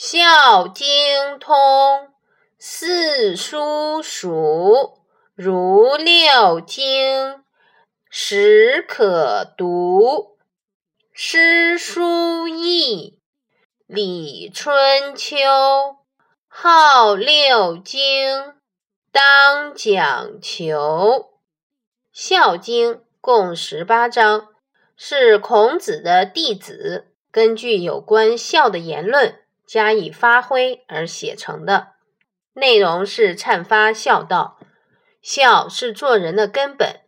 孝经通，四书熟，如六经，始可读。诗书易，礼春秋，号六经，当讲求。孝经共十八章，是孔子的弟子根据有关孝的言论。加以发挥而写成的，内容是阐发孝道。孝是做人的根本，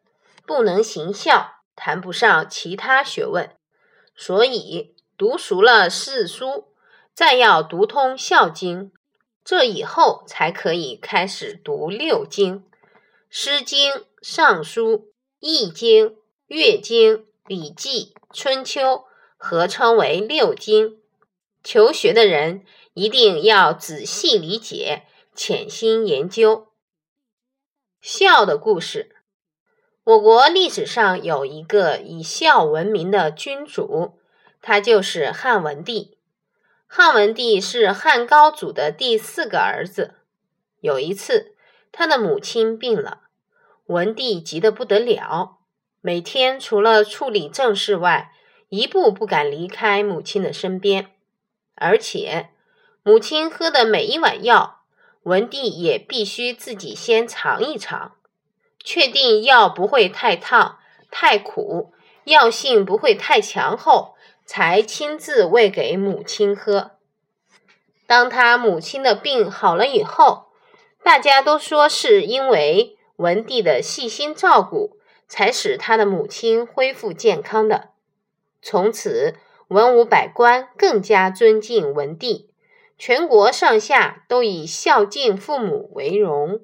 不能行孝，谈不上其他学问。所以读熟了四书，再要读通《孝经》，这以后才可以开始读六经：《诗经》《尚书》《易经》《乐经》《礼记》《春秋》，合称为六经。求学的人一定要仔细理解、潜心研究孝的故事。我国历史上有一个以孝闻名的君主，他就是汉文帝。汉文帝是汉高祖的第四个儿子。有一次，他的母亲病了，文帝急得不得了，每天除了处理政事外，一步不敢离开母亲的身边。而且，母亲喝的每一碗药，文帝也必须自己先尝一尝，确定药不会太烫、太苦，药性不会太强后，才亲自喂给母亲喝。当他母亲的病好了以后，大家都说是因为文帝的细心照顾，才使他的母亲恢复健康的。从此。文武百官更加尊敬文帝，全国上下都以孝敬父母为荣。